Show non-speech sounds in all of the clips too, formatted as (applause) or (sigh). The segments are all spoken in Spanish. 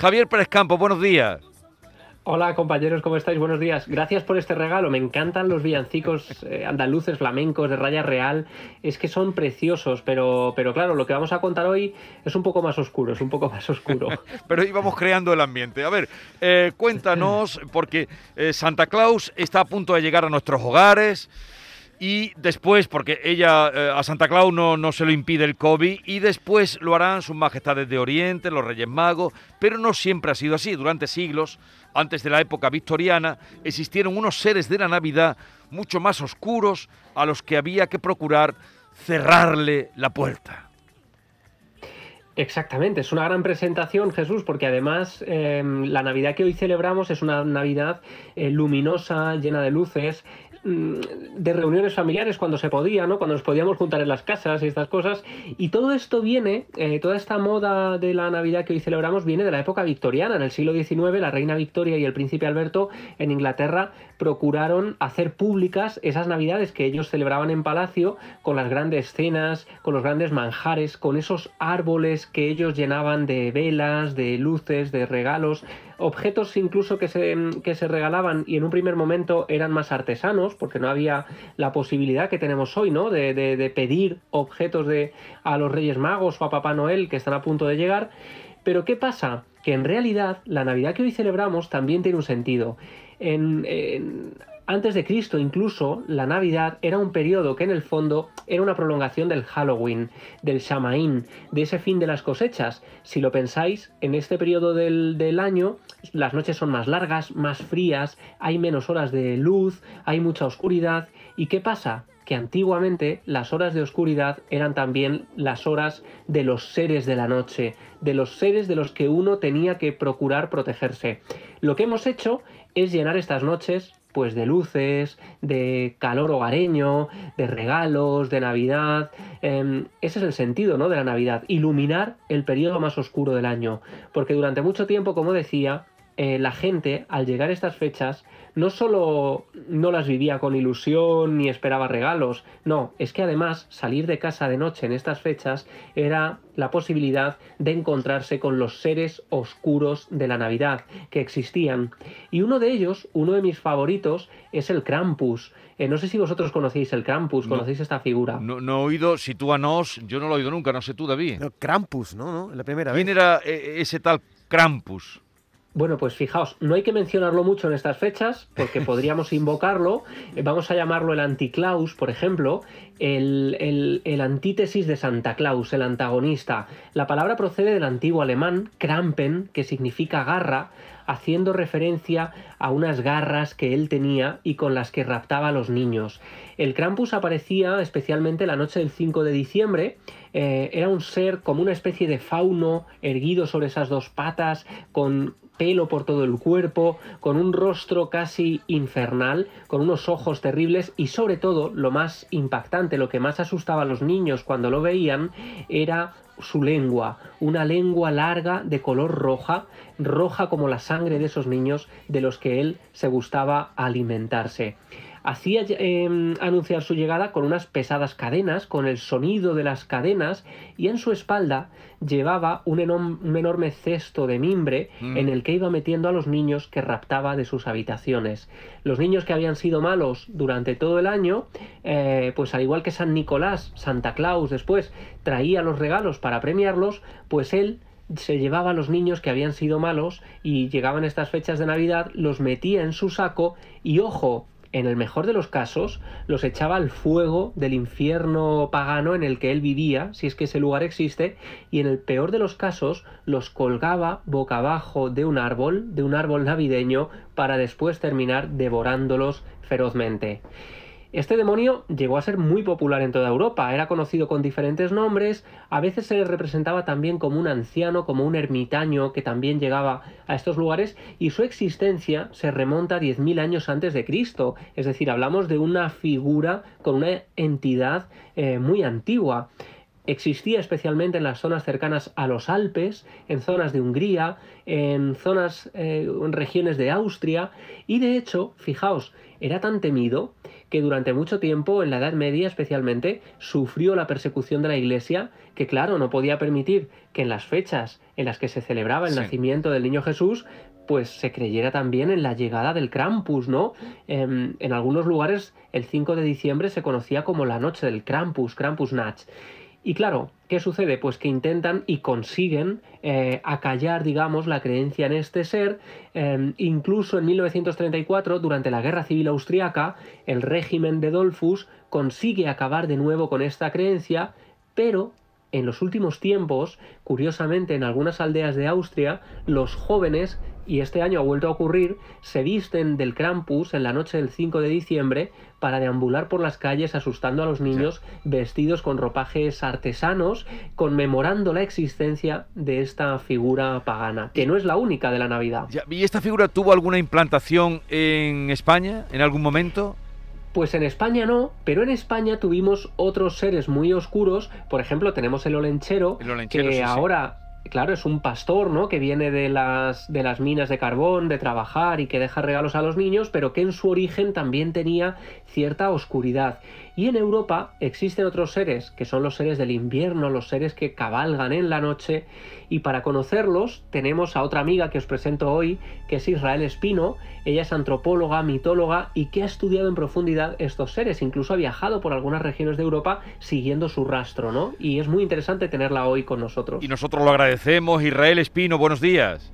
Javier Pérez Campos, buenos días. Hola compañeros, ¿cómo estáis? Buenos días. Gracias por este regalo. Me encantan los villancicos eh, andaluces flamencos de raya real. Es que son preciosos, pero, pero claro, lo que vamos a contar hoy es un poco más oscuro, es un poco más oscuro. (laughs) pero íbamos creando el ambiente. A ver, eh, cuéntanos, porque eh, Santa Claus está a punto de llegar a nuestros hogares y después, porque ella eh, a Santa Claus no, no, se lo impide el COVID, y después lo harán sus majestades de Oriente, los Reyes Magos, pero no siempre ha sido así. Durante siglos, antes de la época victoriana, existieron unos seres de la Navidad mucho más oscuros a los que había que procurar cerrarle la puerta. Exactamente, es una gran presentación, Jesús, porque además em, la Navidad que hoy celebramos es una Navidad eh, luminosa, llena de luces, de reuniones familiares cuando se podía, ¿no? Cuando nos podíamos juntar en las casas y estas cosas. Y todo esto viene, eh, toda esta moda de la Navidad que hoy celebramos viene de la época victoriana. En el siglo XIX, la reina Victoria y el príncipe Alberto en Inglaterra procuraron hacer públicas esas Navidades que ellos celebraban en palacio con las grandes cenas, con los grandes manjares, con esos árboles que ellos llenaban de velas, de luces, de regalos objetos incluso que se, que se regalaban y en un primer momento eran más artesanos, porque no había la posibilidad que tenemos hoy, ¿no? De, de, pedir objetos de, a los Reyes Magos o a Papá Noel que están a punto de llegar. Pero ¿qué pasa? Que en realidad la Navidad que hoy celebramos también tiene un sentido. En, en, antes de Cristo incluso, la Navidad era un periodo que en el fondo era una prolongación del Halloween, del Shamaín, de ese fin de las cosechas. Si lo pensáis, en este periodo del, del año las noches son más largas, más frías, hay menos horas de luz, hay mucha oscuridad. ¿Y qué pasa? que antiguamente las horas de oscuridad eran también las horas de los seres de la noche, de los seres de los que uno tenía que procurar protegerse. Lo que hemos hecho es llenar estas noches pues de luces, de calor hogareño, de regalos, de Navidad. Em, ese es el sentido ¿no? de la Navidad, iluminar el periodo más oscuro del año. Porque durante mucho tiempo, como decía, eh, la gente, al llegar a estas fechas, no solo no las vivía con ilusión ni esperaba regalos, no, es que además salir de casa de noche en estas fechas era la posibilidad de encontrarse con los seres oscuros de la Navidad que existían. Y uno de ellos, uno de mis favoritos, es el Krampus. Eh, no sé si vosotros conocéis el Krampus, conocéis esta figura. No, he oído, sitúanos, yo no lo he oído nunca, no sé tú, David. Krampus, ¿no? La primera vez. ¿Quién era eh, ese tal Krampus? Bueno, pues fijaos, no hay que mencionarlo mucho en estas fechas porque (laughs) podríamos invocarlo. Eh, vamos a llamarlo el anticlaus, por ejemplo, el, el, antítesis de Santa Claus, el antagonista. La palabra procede del antiguo alemán Krampen, que significa garra, haciendo referencia a unas garras que él tenía y con las que raptaba a los niños. El Krampus aparecía especialmente la noche del 5 de diciembre. Eh, era un ser como una especie de fauno erguido sobre esas dos patas, con pelo por todo el cuerpo, con un rostro casi infernal, con unos ojos terribles y sobre todo lo más impactante, lo que más asustaba a los niños cuando lo veían era su lengua, una lengua larga de color roja, roja como la sangre de esos niños de los que él se gustaba alimentarse hacía em, anunciar su llegada con unas pesadas cadenas, con el sonido de las cadenas, y en su espalda llevaba un, enorme cesto de mimbre mm. en el que iba metiendo a los niños que raptaba de sus habitaciones. Los niños que habían sido malos durante todo el año, eh, pues al igual que San Nicolás, Santa Claus después traía los regalos para premiarlos, pues él se llevaba a los niños que habían sido malos y llegaban estas fechas de Navidad, los metía en su saco y ojo, en el mejor de los casos, los echaba al fuego del infierno pagano en el que él vivía, si es que ese lugar existe, y en el peor de los casos los colgaba boca abajo de un árbol, de un árbol navideño, para después terminar devorándolos ferozmente. Este demonio llegó a ser muy popular en toda Europa, era conocido con diferentes nombres, a veces se le representaba también como un anciano, como un ermitaño que también llegaba a estos lugares. Y su existencia se remonta a 10.000 años antes de Cristo, es decir, hablamos de una figura con una entidad eh, muy antigua. existía especialmente en las zonas cercanas a los Alpes, en zonas de Hungría, en zonas, eh, en regiones de Austria, y de hecho, fijaos, era tan temido que durante mucho tiempo, en la Edad Media especialmente, sufrió la persecución de la Iglesia, que claro, no podía permitir que en las fechas en las que se celebraba el nacimiento del niño Jesús, pues se creyera también en la llegada del Krampus, ¿no? Em, en algunos lugares el 5 de diciembre se conocía como la noche del Krampus, Krampusnacht. Y claro, ¿qué sucede? Pues que intentan y consiguen eh, acallar, digamos, la creencia en este ser. Em, incluso en 1934, durante la Guerra Civil Austriaca, el régimen de Dolfus consigue acabar de nuevo con esta creencia, pero en los últimos tiempos, curiosamente en algunas aldeas de Austria, los jóvenes y este año ha vuelto a ocurrir, se visten del Krampus en la noche del 5 de diciembre para deambular por las calles asustando a los niños vestidos con ropajes artesanos, conmemorando la existencia de esta figura pagana, que no es la única de la Navidad. ¿Y esta figura tuvo alguna implantación en España en algún momento? Pues en España no, pero en España tuvimos otros seres muy oscuros. Por ejemplo, tenemos el olenchero, que ahora claro, es un pastor, ¿no? Que viene de las, de las minas de carbón, de trabajar y que deja regalos a los niños, pero que en su origen también tenía cierta oscuridad. Y en Europa existen otros seres, que son los seres del invierno, los seres que cabalgan en la noche. Y para conocerlos tenemos a otra amiga que os presento hoy, que es Israel Espino. Ella es antropóloga, mitóloga y que ha estudiado en profundidad estos seres. Incluso ha viajado por algunas regiones de Europa siguiendo su rastro, ¿no? Y es muy interesante tenerla hoy con nosotros. Y nosotros lo agradecemos. Israel Espino, buenos días.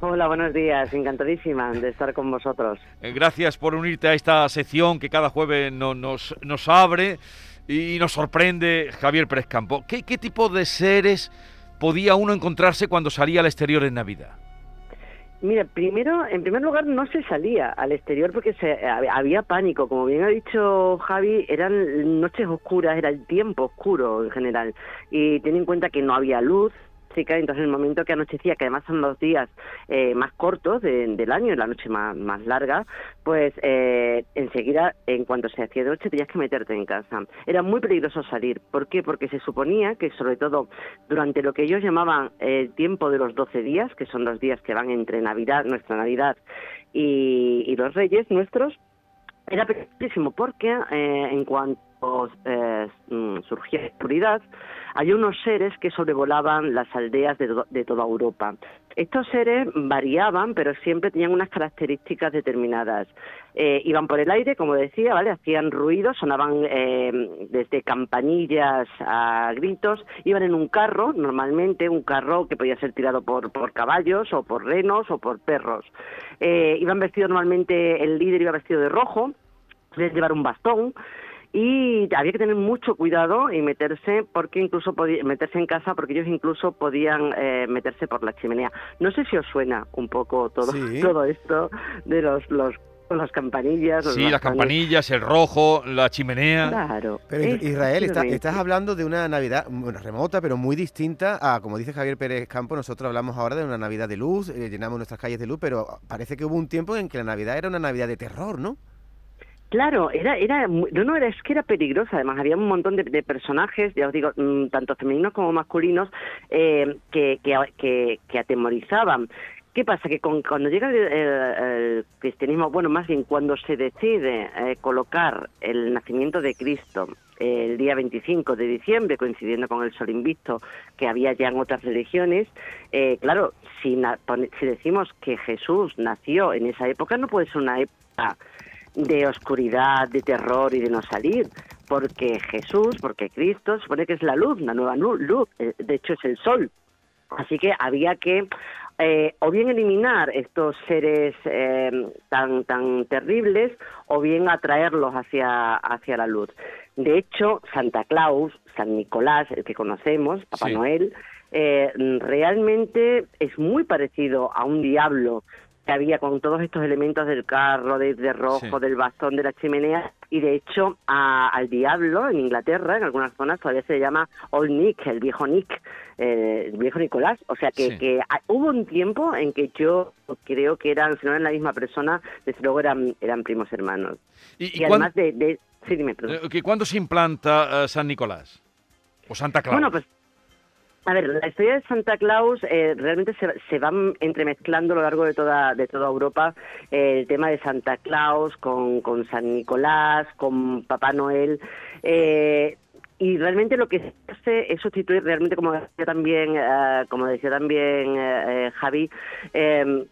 Hola, buenos días. Encantadísima de estar con vosotros. Eh, gracias por unirte a esta sección que cada jueves nos, nos abre y nos sorprende Javier Pérez Campo. ¿Qué, ¿Qué tipo de seres podía uno encontrarse cuando salía al exterior en Navidad? Mira, primero, en primer lugar, no se salía al exterior porque se, había pánico. Como bien ha dicho Javi, eran noches oscuras, era el tiempo oscuro en general. Y ten en cuenta que no había luz, entonces en el momento que anochecía, que además son los días eh, más cortos del año, la noche más, más larga, pues eh, enseguida, en cuanto se hacía de noche, tenías que meterte en casa. Era muy peligroso salir. ¿Por qué? Porque se suponía que, sobre todo, durante lo que ellos llamaban el tiempo de los 12 días, que son los días que van entre Navidad, nuestra Navidad, y, los Reyes nuestros, era peligrosísimo porque eh, en cuanto eh, mm, surgía oscuridad, hay unos seres que sobrevolaban las aldeas de, toda Europa. Estos seres variaban, pero siempre tenían unas características determinadas. Eh, iban por el aire, como decía, ¿vale? Hacían ruido, sonaban eh, desde campanillas a gritos, iban en un carro, normalmente un carro que podía ser tirado por, por caballos o por renos o por perros. Eh, iban vestidos normalmente, el líder iba vestido de rojo, llevar un bastón, y había que tener mucho cuidado y meterse porque incluso podía, meterse en casa porque ellos incluso podían eh, meterse por la chimenea. No sé si os suena un poco todo (laughs) todo esto de los los las campanillas. Sí, las campanillas, el rojo, la chimenea. Claro. Pero Israel, estás hablando de una Navidad bueno, remota, pero muy distinta a, como dice Javier Pérez Campo, nosotros hablamos ahora de una Navidad de luz, eh, llenamos nuestras calles de luz, pero parece que hubo un tiempo en que la Navidad era una Navidad de terror, ¿no? Claro, era, era, no, no, era, es que era peligrosa. Además, había un montón de, personajes, ya os digo, mm, tanto femeninos como masculinos, eh, que, que, que, atemorizaban. ¿Qué pasa? Que cuando llega el, cristianismo, bueno, más bien cuando se decide eh, colocar el nacimiento de Cristo el día 25 de diciembre, coincidiendo con el sol invicto que había ya en otras religiones, eh, claro, si, si decimos que Jesús nació en esa época, no puede ser una época de oscuridad, de terror y de no salir, porque Jesús, porque Cristo supone que es la luz, la nueva luz, eh, de hecho es el sol. Así que había que eh, o bien eliminar estos seres eh, tan tan terribles o bien atraerlos hacia hacia la luz. De hecho, Santa Claus, San Nicolás, el que conocemos, Papá Noel, realmente es muy parecido a un diablo que había con todos estos elementos del carro, de, rojo, del bastón, de la chimenea, y de hecho al diablo en Inglaterra, en algunas zonas todavía se llama Old Nick, el viejo Nick, eh, el viejo Nicolás, o sea que, que hubo un tiempo en que yo creo que eran, si no eran la misma persona, desde luego eran, eran primos hermanos. Y, además de, Sí, dime. Eh, ¿Cuándo se implanta eh, San Nicolás? ¿O Santa Claus? Bueno, pues a ver, la historia de Santa Claus eh, realmente se, se van entremezclando a lo largo de toda, de toda Europa eh, el tema de Santa Claus con, con San Nicolás, con Papá Noel. Eh, y realmente lo que se hace es sustituir realmente como decía también eh, como decía también eh, Javi eh,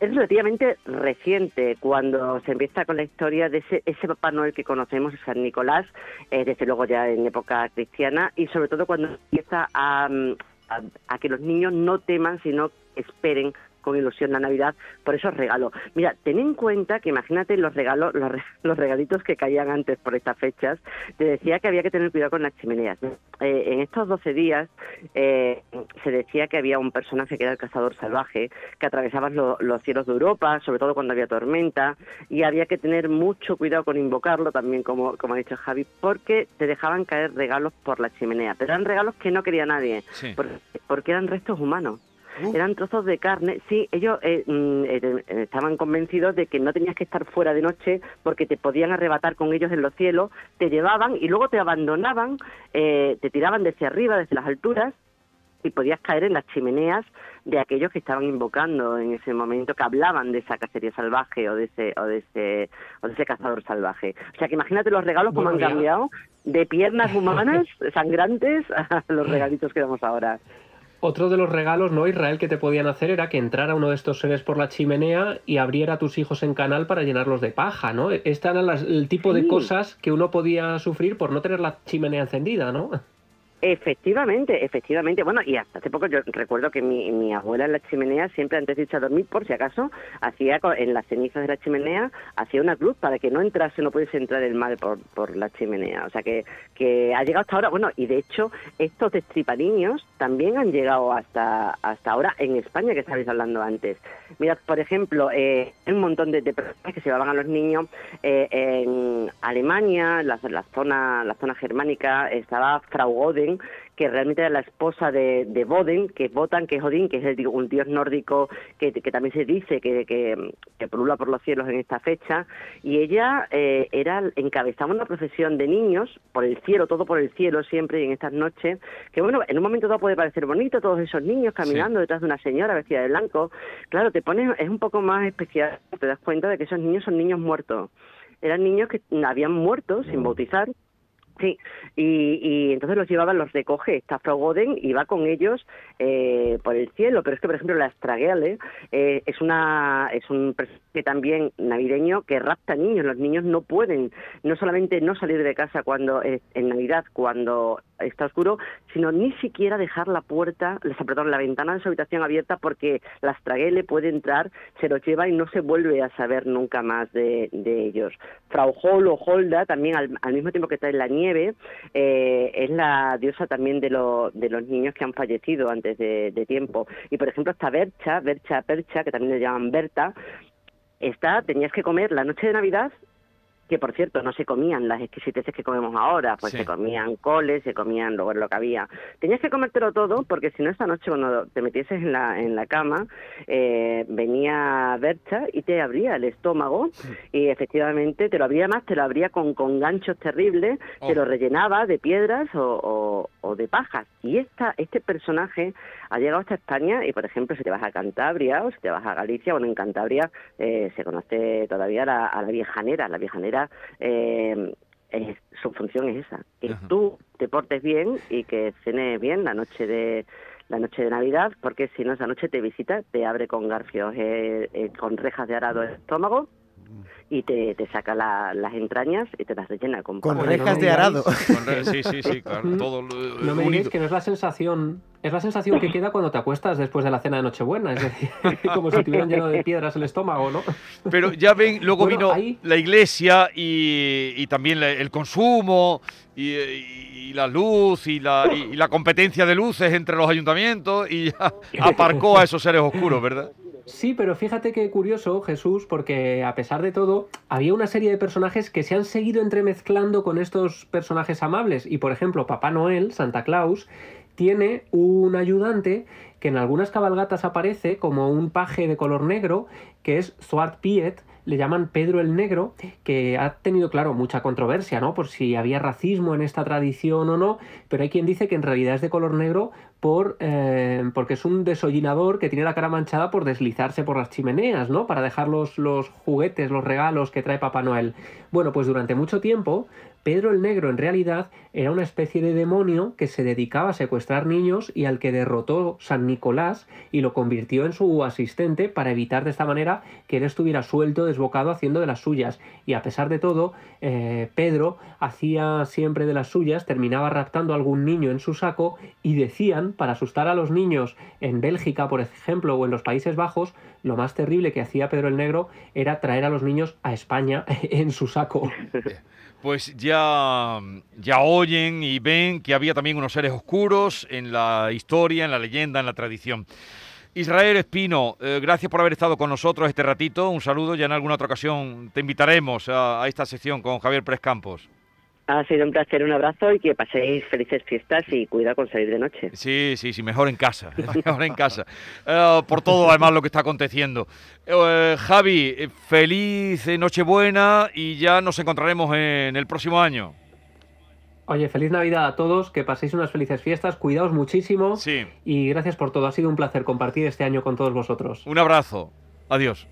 es relativamente reciente cuando se empieza con la historia de ese, ese Papá Noel que conocemos, San Nicolás, eh, desde luego ya en época cristiana, y sobre todo cuando empieza a, mm, a, a que los niños no teman, sino esperen con ilusión la Navidad por esos regalos. Mira, ten en cuenta que imagínate los regalos, los, los regalitos que caían antes por estas fechas. Te decía que había que tener cuidado con las chimeneas. Eh, en estos 12 días eh, se decía que había un personaje que era el cazador salvaje, que atravesaba lo- los cielos de Europa, sobre todo cuando había tormenta, y había que tener mucho cuidado con invocarlo también, como, como ha dicho Javi, porque te dejaban caer regalos por la chimenea. Pero eran regalos que no quería nadie, Sí. porque, porque eran restos humanos. Uh. Eran trozos de carne. Sí, ellos eh, mm, eh, eh, estaban convencidos de que no tenías que estar fuera de noche porque te podían arrebatar con ellos en los cielos, te llevaban y luego te abandonaban, eh, te tiraban desde arriba, desde las alturas y podías caer en las chimeneas de aquellos que estaban invocando en ese momento, que hablaban de esa cacería salvaje o de ese o de ese o de ese cazador salvaje. O sea que imagínate los regalos como han cambiado de piernas humanas sangrantes a los regalitos que damos ahora. Otro de los regalos, ¿no, Israel, que te podían hacer era que entrara uno de estos seres por la chimenea y abriera a tus hijos en canal para llenarlos de paja, ¿no? Este era el tipo de cosas que uno podía sufrir por no tener la chimenea encendida, ¿no? Efectivamente, efectivamente. Bueno, y hasta hace poco yo recuerdo que mi, mi abuela en la chimenea, siempre antes de irse a dormir, por si acaso, hacía en las cenizas de la chimenea, hacía una cruz para que no entrase, no pudiese entrar el mal por, por la chimenea. O sea que, que ha llegado hasta ahora, bueno, y de hecho, estos destripaniños también han llegado hasta, hasta ahora en España, que estabais hablando antes. Mirad, por ejemplo, eh, un montón de, personas que se llevaban a los niños eh, en Alemania, la, la zona la zona germánica, estaba Frau Goden, que realmente era la esposa de, de Boden, que es Wotan, que es Odín, que es el, un dios nórdico que, que también se dice que, que, que pulula por los cielos en esta fecha, y ella eh, era encabezaba una procesión de niños por el cielo, todo por el cielo siempre y en estas noches, que bueno, en un momento dado puede parecer bonito todos esos niños caminando detrás de una señora vestida de blanco, claro, te pones, es un poco más especial, te das cuenta de que esos niños son niños muertos, eran niños que habían muerto sin bautizar, Sí, y, y entonces los llevaban, los recoge esta Frau Goden y va con ellos eh, por el cielo. Pero es que, por ejemplo, la Astragale eh, es una es un personaje también navideño que rapta niños. Los niños no pueden no solamente no salir de casa cuando es en Navidad, cuando está oscuro, sino ni siquiera dejar la puerta, perdón, la ventana de su habitación abierta porque la Astragale puede entrar, se los lleva y no se vuelve a saber nunca más de, de ellos. Frau Hol o Holda, también al, al mismo tiempo que está en la nieve, eh, es la diosa también de, lo- de los niños que han fallecido antes de, tiempo. Y por ejemplo está Bercha, Bercha Percha, que también le llaman Berta, está, tenías que comer la noche de Navidad que por cierto no se comían las exquisiteces que comemos ahora, pues Sí. se comían coles, se comían luego lo que había. Tenías que comértelo todo porque si no esta noche cuando te metieses en la, en la cama eh, venía Bercha y te abría el estómago y efectivamente te lo abría más, te lo abría con, con ganchos terribles, te Oh. lo rellenaba de piedras o, o- o de pajas. Y esta, este personaje ha llegado hasta España y por ejemplo si te vas a Cantabria o si te vas a Galicia, bueno en Cantabria eh, se conoce todavía la- a la viejanera, la viejanera eh, es- su función es esa, que Ajá. tú te portes bien y que cenes bien la noche de la noche de Navidad, porque si no esa noche te visita, te abre con garfios, eh, eh, con rejas de arado el estómago y te, te saca la- las entrañas y te las rellena con, Con rejas no de arado. Con re- Sí, sí, sí, (laughs) claro, todo No me digáis que no es la sensación, es la sensación que queda cuando te acuestas después de la cena de Nochebuena, es decir, (laughs) (laughs) como si te hubieran lleno de piedras el estómago, ¿no? Pero ya ven, luego Bueno, vino ahí- la iglesia y, y también la- el consumo y, y la luz y la, y- y la competencia de luces entre los ayuntamientos y ya aparcó a esos seres oscuros, ¿verdad? Sí, pero fíjate qué curioso, Jesús, porque a pesar de todo, había una serie de personajes que se han seguido entremezclando con estos personajes amables. Y por ejemplo, Papá Noel, Santa Claus, tiene un ayudante que en algunas cabalgatas aparece como un paje de color negro, que es Swart Piet, le llaman Pedro el Negro, que ha tenido, claro, mucha controversia, ¿no? Por si había racismo en esta tradición o no, pero hay quien dice que en realidad es de color negro por, eh, porque es un desollinador que tiene la cara manchada por deslizarse por las chimeneas, ¿no? Para dejar los, los juguetes, los regalos que trae Papá Noel. Bueno, pues durante mucho tiempo Pedro el Negro en realidad era una especie de demonio que se dedicaba a secuestrar niños y al que derrotó San Nicolás y lo convirtió en su asistente para evitar de esta manera que él estuviera suelto, desbocado, haciendo de las suyas. Y a pesar de todo, eh, Pedro hacía siempre de las suyas, terminaba raptando a algún niño en su saco y decían, para asustar a los niños en Bélgica, por ejemplo, o en los Países Bajos, lo más terrible que hacía Pedro el Negro era traer a los niños a España (laughs) en su saco. Pues ya, ya oyen y ven que había también unos seres oscuros en la historia, en la leyenda, en la tradición. Israel Espino, eh, gracias por haber estado con nosotros este ratito. Un saludo. Ya en alguna otra ocasión te invitaremos a, esta sección con Javier Pérez Campos. Ha sido un placer, un abrazo y que paséis felices fiestas y cuidado con salir de noche. Sí, sí, sí, mejor en casa, (laughs) mejor en casa. Uh, por todo además lo que está aconteciendo. Uh, Javi, feliz Nochebuena y ya nos encontraremos en el próximo año. Oye, feliz Navidad a todos, que paséis unas felices fiestas, cuidaos muchísimo sí. y gracias por todo. Ha sido un placer compartir este año con todos vosotros. Un abrazo, adiós.